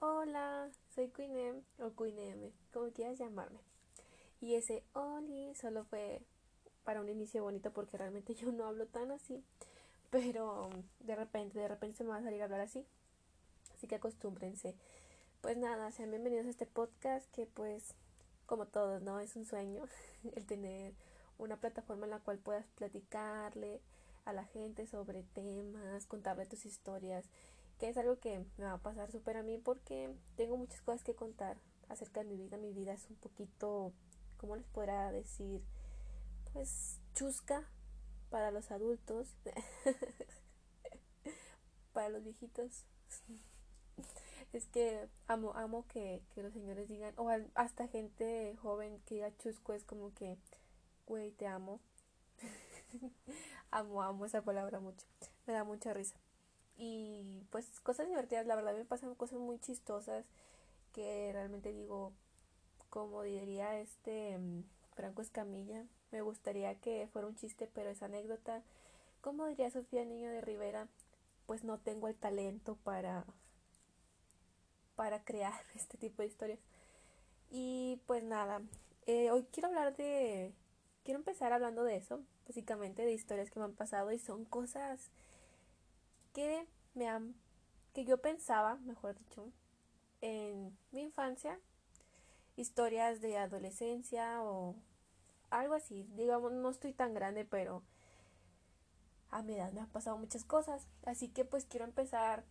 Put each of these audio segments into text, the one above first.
Hola, soy Queen o Queen M, como quieras llamarme. Y ese Oli solo fue para un inicio bonito porque realmente yo no hablo tan así, pero de repente, de repente se me va a salir a hablar así. Así que acostúmbrense. Pues nada, sean bienvenidos a este podcast que pues como todos, ¿no? Es un sueño el tener una plataforma en la cual puedas platicarle a la gente sobre temas, contarle tus historias, que es algo que me va a pasar súper a mí porque tengo muchas cosas que contar acerca de mi vida. Mi vida es un poquito, ¿cómo les podrá decir? Pues chusca para los adultos, para los viejitos. es que amo, amo que, que los señores digan, o hasta gente joven que diga chusco, es como que, güey, te amo. amo, amo esa palabra mucho. Me da mucha risa. Y pues cosas divertidas, la verdad me pasan cosas muy chistosas que realmente digo, como diría este mm, Franco Escamilla, me gustaría que fuera un chiste, pero esa anécdota, como diría Sofía Niño de Rivera, pues no tengo el talento para para crear este tipo de historias. Y pues nada, eh, hoy quiero hablar de, quiero empezar hablando de eso, básicamente de historias que me han pasado y son cosas que me han, que yo pensaba, mejor dicho, en mi infancia, historias de adolescencia o algo así. Digamos, no estoy tan grande, pero a mi edad me han pasado muchas cosas. Así que pues quiero empezar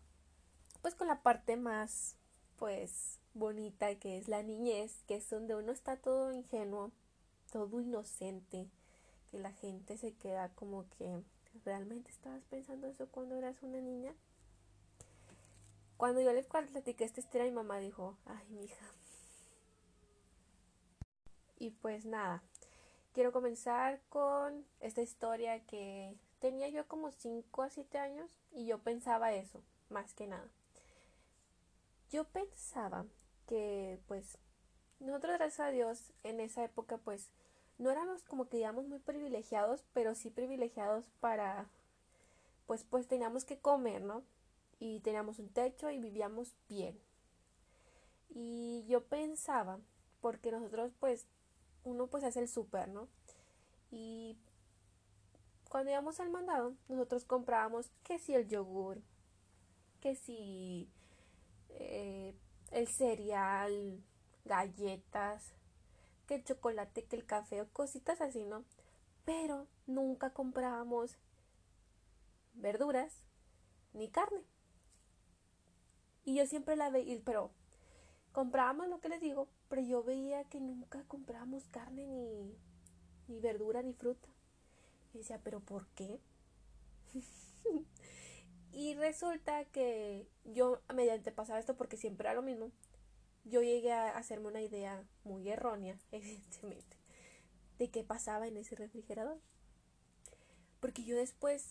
pues con la parte más pues bonita que es la niñez, que es donde uno está todo ingenuo, todo inocente, que la gente se queda como que ¿realmente estabas pensando eso cuando eras una niña? Cuando yo le platiqué esta historia, mi mamá dijo, ay, mi hija. Y pues nada, quiero comenzar con esta historia que tenía yo como 5 a 7 años y yo pensaba eso, más que nada. Yo pensaba que pues nosotros gracias a Dios en esa época pues no éramos como que digamos muy privilegiados, pero sí privilegiados para, pues, pues teníamos que comer, ¿no? Y teníamos un techo y vivíamos bien. Y yo pensaba, porque nosotros pues, uno pues hace el súper, ¿no? Y cuando íbamos al mandado, nosotros comprábamos que si el yogur, que si eh, el cereal, galletas, que el chocolate, que el café o cositas así, ¿no? Pero nunca comprábamos verduras ni carne. Y yo siempre la veía, pero comprábamos lo que les digo, pero yo veía que nunca comprábamos carne ni, ni verdura ni fruta. Y decía, pero ¿por qué? y resulta que yo mediante pasaba esto porque siempre era lo mismo yo llegué a hacerme una idea muy errónea, evidentemente, de qué pasaba en ese refrigerador. Porque yo después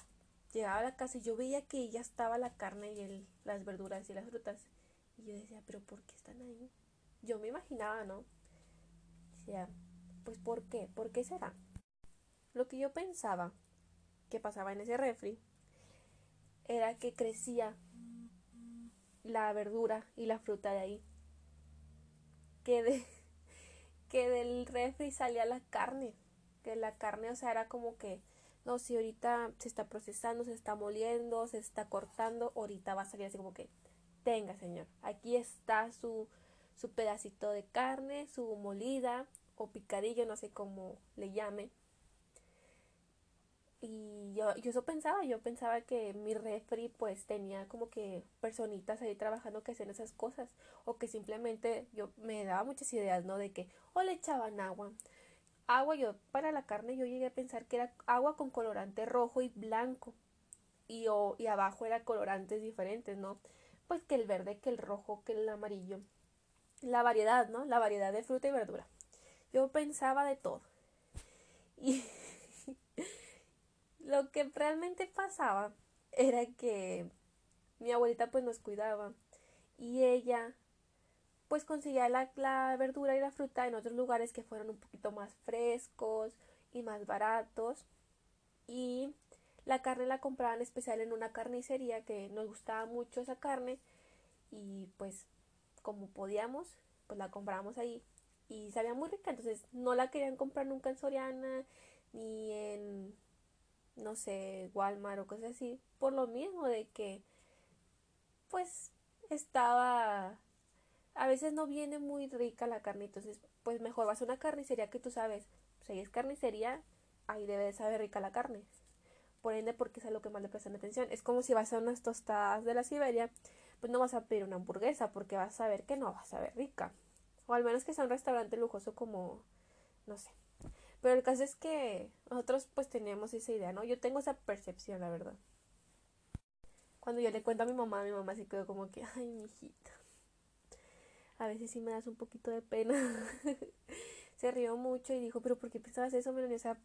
llegaba a la casa y yo veía que ya estaba la carne y el, las verduras y las frutas. Y yo decía, pero ¿por qué están ahí? Yo me imaginaba, ¿no? Decía, pues ¿por qué? ¿Por qué será? Lo que yo pensaba que pasaba en ese refri era que crecía la verdura y la fruta de ahí que, de, que del refri salía la carne. Que la carne, o sea, era como que, no, si ahorita se está procesando, se está moliendo, se está cortando, ahorita va a salir así como que, tenga, señor, aquí está su, su pedacito de carne, su molida o picadillo, no sé cómo le llame. Y yo, yo eso pensaba, yo pensaba que mi refri pues tenía como que personitas ahí trabajando que hacían esas cosas o que simplemente yo me daba muchas ideas, ¿no? De que o le echaban agua. Agua yo para la carne yo llegué a pensar que era agua con colorante rojo y blanco y, o, y abajo era colorantes diferentes, ¿no? Pues que el verde, que el rojo, que el amarillo. La variedad, ¿no? La variedad de fruta y verdura. Yo pensaba de todo. Y lo que realmente pasaba era que mi abuelita pues nos cuidaba y ella pues conseguía la, la, verdura y la fruta en otros lugares que fueran un poquito más frescos y más baratos y la carne la compraba en especial en una carnicería que nos gustaba mucho esa carne y pues como podíamos, pues la compramos ahí y sabía muy rica, entonces no la querían comprar nunca en Soriana ni en no sé, Walmart o cosas así, por lo mismo de que pues estaba a veces no viene muy rica la carne, entonces pues mejor vas a una carnicería que tú sabes, si es carnicería, ahí debe de saber rica la carne. Por ende, porque es a lo que más le prestan atención. Es como si vas a unas tostadas de la Siberia, pues no vas a pedir una hamburguesa porque vas a saber que no va a saber rica. O al menos que sea un restaurante lujoso como, no sé. Pero el caso es que nosotros pues teníamos esa idea, ¿no? Yo tengo esa percepción, la verdad. Cuando yo le cuento a mi mamá, mi mamá se quedó como que, ay, mi hijita. A veces sí me das un poquito de pena. se rió mucho y dijo, pero ¿por qué pensabas eso, Melanie? O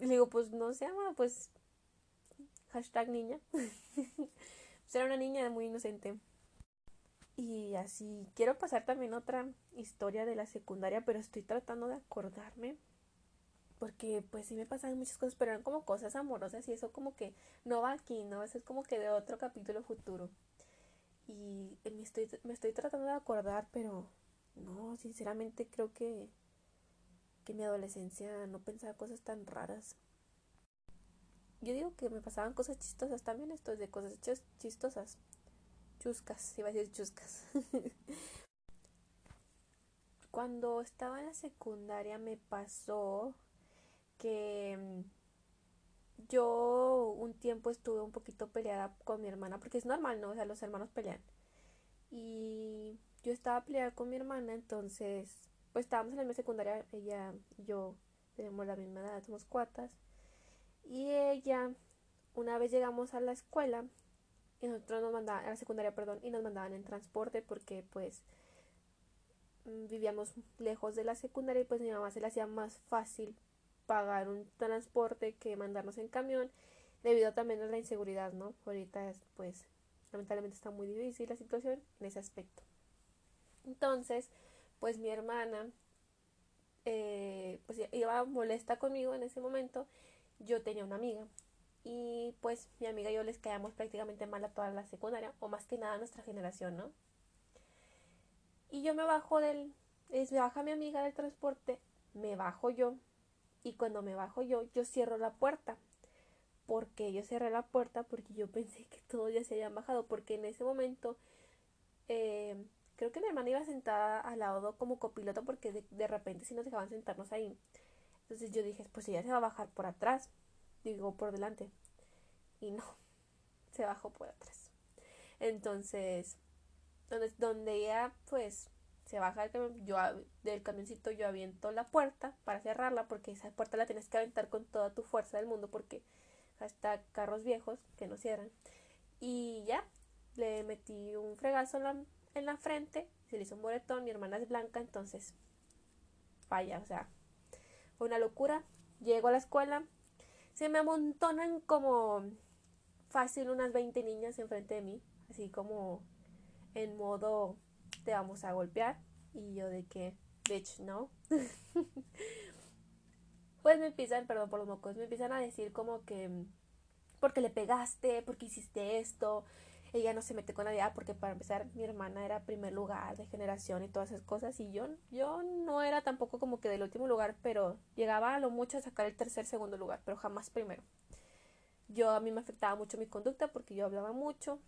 le digo, pues no se llama, pues hashtag niña. pues era una niña muy inocente. Y así, quiero pasar también otra historia de la secundaria, pero estoy tratando de acordarme. Porque pues sí me pasaban muchas cosas, pero eran como cosas amorosas y eso como que no va aquí, ¿no? Eso es como que de otro capítulo futuro. Y me estoy, me estoy tratando de acordar, pero no, sinceramente creo que, que mi adolescencia no pensaba cosas tan raras. Yo digo que me pasaban cosas chistosas también, esto es de cosas chistosas chuscas, iba a decir chuscas. Cuando estaba en la secundaria me pasó que mm, yo un tiempo estuve un poquito peleada con mi hermana, porque es normal, ¿no? O sea, los hermanos pelean. Y yo estaba peleada con mi hermana, entonces, pues estábamos en la misma secundaria, ella y yo tenemos la misma edad, somos cuatas. Y ella, una vez llegamos a la escuela, y nosotros nos mandaban, a la secundaria, perdón, y nos mandaban en transporte porque pues mm, vivíamos lejos de la secundaria y pues mi mamá se le hacía más fácil pagar un transporte que mandarnos en camión debido también a la inseguridad, ¿no? Ahorita pues lamentablemente está muy difícil la situación en ese aspecto. Entonces, pues mi hermana eh, pues iba molesta conmigo en ese momento. Yo tenía una amiga y pues mi amiga y yo les quedamos prácticamente mal a toda la secundaria, o más que nada a nuestra generación, ¿no? Y yo me bajo del, es, me baja mi amiga del transporte, me bajo yo, y cuando me bajo yo, yo cierro la puerta. porque Yo cerré la puerta porque yo pensé que todos ya se habían bajado, porque en ese momento eh, creo que mi hermana iba sentada al lado como copiloto porque de, de repente si nos dejaban sentarnos ahí. Entonces yo dije, pues ella se va a bajar por atrás digo por delante. Y no, se bajó por atrás. Entonces, donde, donde ella pues se baja del, yo, del camioncito, yo aviento la puerta para cerrarla porque esa puerta la tienes que aventar con toda tu fuerza del mundo porque hasta carros viejos que no cierran. Y ya, le metí un fregazo en la, en la frente, se le hizo un boletón, mi hermana es blanca, entonces falla, o sea, fue una locura. Llego a la escuela, se me amontonan como fácil unas 20 niñas enfrente de mí, así como en modo te vamos a golpear y yo de que bitch no. pues me empiezan, perdón por los mocos, me empiezan a decir como que porque le pegaste, porque hiciste esto, ella no se mete con nadie, ah, porque para empezar mi hermana era primer lugar de generación y todas esas cosas y yo, yo no era tampoco como que del último lugar, pero llegaba a lo mucho a sacar el tercer, segundo lugar, pero jamás primero. Yo a mí me afectaba mucho mi conducta porque yo hablaba mucho,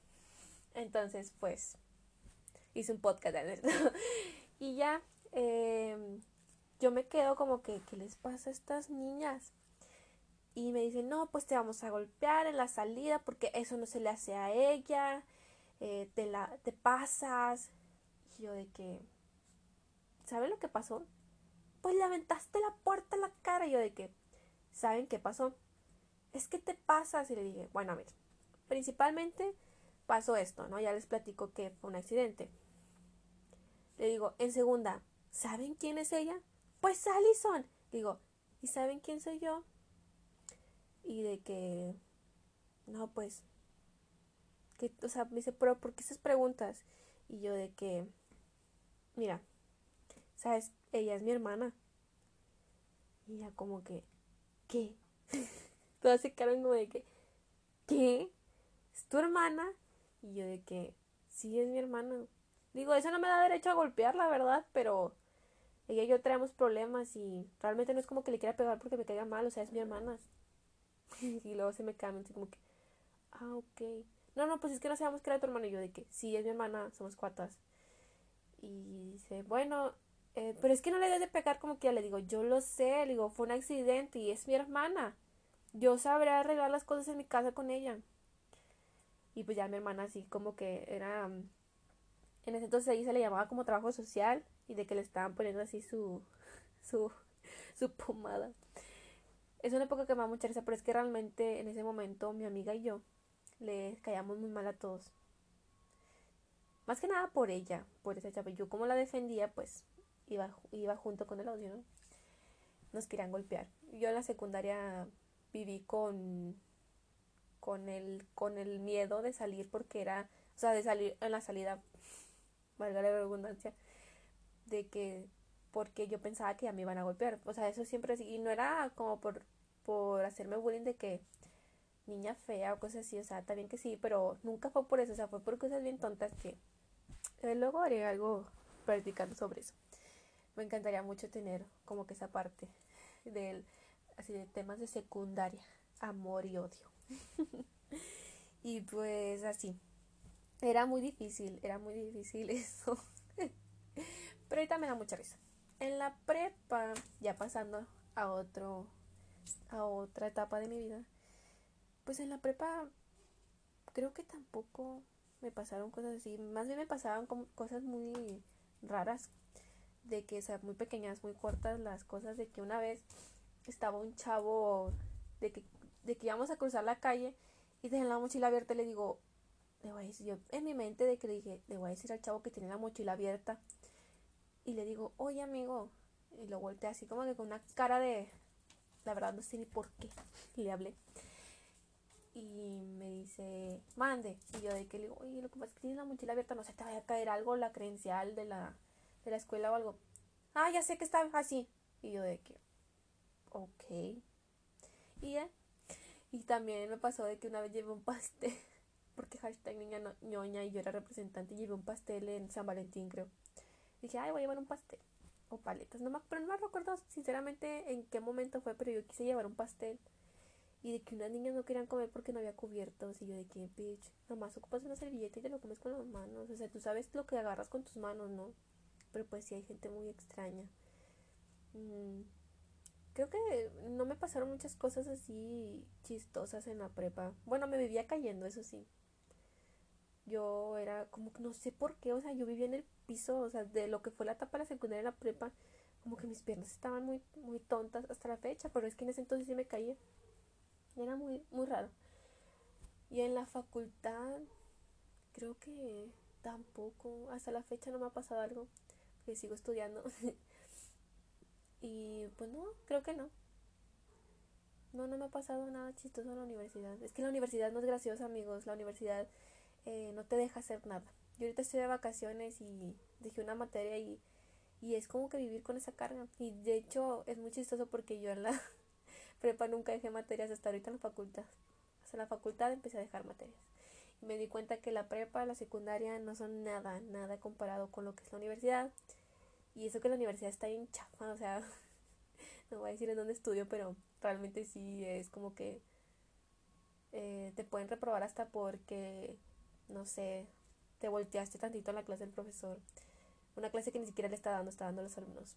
entonces pues hice un podcast eso. y ya, em, yo me quedo como que, ¿qué les pasa a estas niñas? y me dicen, no, pues te vamos a golpear en la salida porque eso no se le hace a ella, eh, te, la, te pasas. Y yo de que, ¿saben lo que pasó? Pues le aventaste la puerta en la cara. Y yo de que, ¿saben qué pasó? Es que te pasas. Y le dije, bueno, a ver, principalmente pasó esto, ¿no? Ya les platico que fue un accidente. Le digo, en segunda, ¿saben quién es ella? Pues Allison. Digo, ¿y saben quién soy yo? y de que, no, pues, que, o sea, me dice, pero ¿por qué esas preguntas? Y yo de que, mira, sabes, ella es mi hermana. Y ella como que, ¿qué? Todas se quedaron como de que, ¿qué? ¿Es tu hermana? Y yo de que, sí, es mi hermana. Digo, eso no me da derecho a golpear, la verdad, pero ella y yo traemos problemas y realmente no es como que le quiera pegar porque me caiga mal, o sea, es mi hermana. y luego se me cambia, así como que, ah, ok. No, no, pues es que no sabemos que era tu hermana y yo de que, sí, es mi hermana, somos cuatas. Y dice, bueno, eh, pero es que no le debes de pegar como que ya le digo, yo lo sé, le digo, fue un accidente y es mi hermana. Yo sabré arreglar las cosas en mi casa con ella. Y pues ya mi hermana así como que era... Mm, en ese entonces ahí se le llamaba como trabajo social y de que le estaban poniendo así su, su, su pomada. Es una época que me da mucha risa, pero es que realmente en ese momento mi amiga y yo le caíamos muy mal a todos. Más que nada por ella, por esa chava. Yo como la defendía, pues iba, iba junto con el audio, ¿no? Nos querían golpear. Yo en la secundaria viví con con el con el miedo de salir porque era, o sea, de salir en la salida, valga la redundancia, de que porque yo pensaba que ya me iban a golpear. O sea, eso siempre y no era como por por hacerme bullying de que niña fea o cosas así, o sea, también que sí, pero nunca fue por eso, o sea, fue por cosas bien tontas que eh, luego haré algo practicando sobre eso. Me encantaría mucho tener como que esa parte del así de temas de secundaria, amor y odio. y pues así. Era muy difícil, era muy difícil eso. Pero ahorita me da mucha risa. En la prepa, ya pasando a otro a otra etapa de mi vida, pues en la prepa creo que tampoco me pasaron cosas así. Más bien me pasaban como cosas muy raras. De que, o muy pequeñas, muy cortas las cosas. De que una vez estaba un chavo de que, de que íbamos a cruzar la calle y dejé la mochila abierta y le digo, le decir, yo en mi mente de que le dije, le voy a decir al chavo que tiene la mochila abierta y le digo, oye amigo, y lo volteé así como que con una cara de, la verdad no sé ni por qué le hablé. Y me dice, mande. Y yo de que le digo, oye, lo que pasa es que tienes la mochila abierta, no sé, te vaya a caer algo, la credencial de la, de la escuela o algo. Ah, ya sé que está así. Y yo de que, ok. Y ya. Y también me pasó de que una vez llevé un pastel, porque hashtag niña ñoña y yo era representante, y llevé un pastel en San Valentín, creo. Dije, ay, voy a llevar un pastel o paletas. No me, pero no me recuerdo sinceramente en qué momento fue, pero yo quise llevar un pastel. Y de que unas niñas no querían comer porque no había cubiertos. Y yo de que, bitch, nomás ocupas una servilleta y te lo comes con las manos. O sea, tú sabes lo que agarras con tus manos, ¿no? Pero pues sí hay gente muy extraña. Mm, creo que no me pasaron muchas cosas así chistosas en la prepa. Bueno, me vivía cayendo, eso sí. Yo era como que no sé por qué, o sea, yo vivía en el piso, o sea, de lo que fue la etapa de la secundaria y la prepa, como que mis piernas estaban muy, muy tontas hasta la fecha, pero es que en ese entonces sí me caía. Era muy, muy raro. Y en la facultad, creo que tampoco, hasta la fecha no me ha pasado algo, que sigo estudiando. y pues no, creo que no. No, no me ha pasado nada chistoso en la universidad. Es que la universidad no es graciosa, amigos. La universidad eh, no te deja hacer nada. Yo ahorita estoy de vacaciones y dejé una materia y, y es como que vivir con esa carga. Y de hecho es muy chistoso porque yo en la prepa nunca dejé materias hasta ahorita en la facultad. Hasta la facultad empecé a dejar materias. Y me di cuenta que la prepa, la secundaria no son nada, nada comparado con lo que es la universidad. Y eso que la universidad está bien chafa, o sea, no voy a decir en dónde estudio, pero realmente sí es como que eh, te pueden reprobar hasta porque no sé, te volteaste tantito a la clase del profesor. Una clase que ni siquiera le está dando, está dando a los alumnos.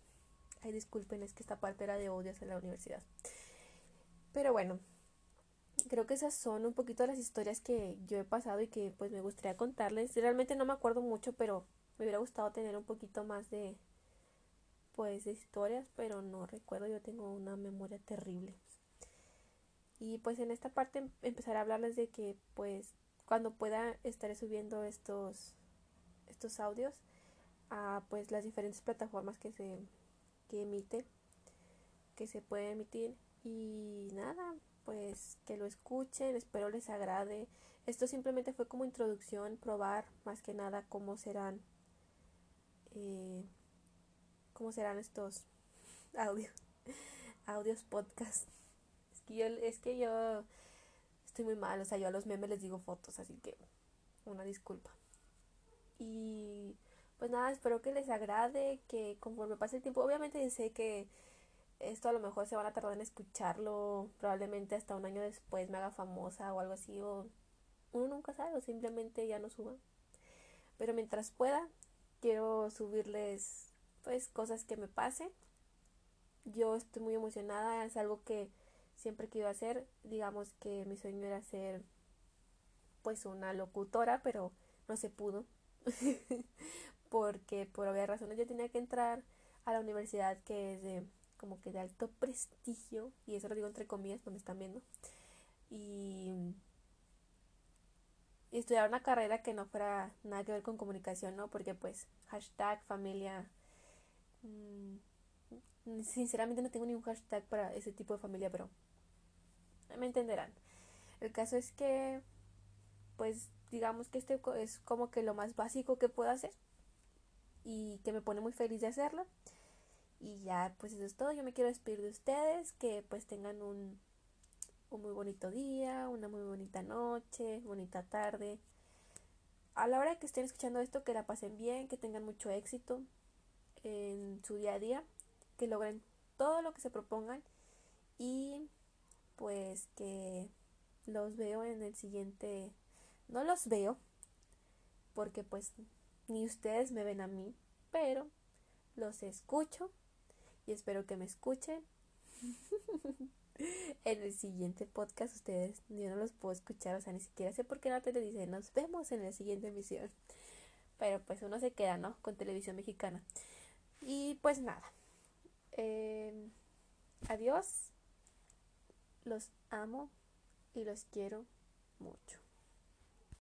Ay, disculpen, es que esta parte era de odio hacia la universidad. Pero bueno, creo que esas son un poquito las historias que yo he pasado y que pues me gustaría contarles. Realmente no me acuerdo mucho, pero me hubiera gustado tener un poquito más de pues de historias, pero no recuerdo, yo tengo una memoria terrible. Y pues en esta parte empezaré a hablarles de que pues cuando pueda estaré subiendo estos estos audios a pues las diferentes plataformas que se que emite que se puede emitir. Y nada pues que lo escuchen espero les agrade. Esto simplemente fue como introducción probar más que nada cómo serán eh, cómo serán estos audios audios podcast. Es que yo es que yo estoy muy mal, o sea, yo a los memes les digo fotos, así que una disculpa. Y pues nada, espero que les agrade, que conforme pase el tiempo, obviamente sé que esto a lo mejor se van a tardar en escucharlo, probablemente hasta un año después me haga famosa o algo así, o uno nunca sabe, o simplemente ya no suba. Pero mientras pueda, quiero subirles pues cosas que me pasen. Yo estoy muy emocionada, es algo que siempre quiero hacer. Digamos que mi sueño era ser pues una locutora, pero no se pudo. Porque por obvias razones yo tenía que entrar a la universidad que es de como que de alto prestigio, y eso lo digo entre comillas, no me están viendo. Y estudiar una carrera que no fuera nada que ver con comunicación, ¿no? Porque pues hashtag familia... Mm, sinceramente no tengo ningún hashtag para ese tipo de familia, pero me entenderán. El caso es que, pues digamos que este es como que lo más básico que puedo hacer y que me pone muy feliz de hacerlo. Y ya, pues eso es todo. Yo me quiero despedir de ustedes, que pues tengan un un muy bonito día, una muy bonita noche, bonita tarde. A la hora que estén escuchando esto, que la pasen bien, que tengan mucho éxito en su día a día, que logren todo lo que se propongan y pues que los veo en el siguiente, no los veo porque pues ni ustedes me ven a mí, pero los escucho y espero que me escuchen. en el siguiente podcast ustedes, yo no los puedo escuchar, o sea, ni siquiera sé por qué la tele dice, nos vemos en la siguiente emisión. Pero pues uno se queda, ¿no? Con televisión mexicana. Y pues nada. Em, adiós. Los amo y los quiero mucho.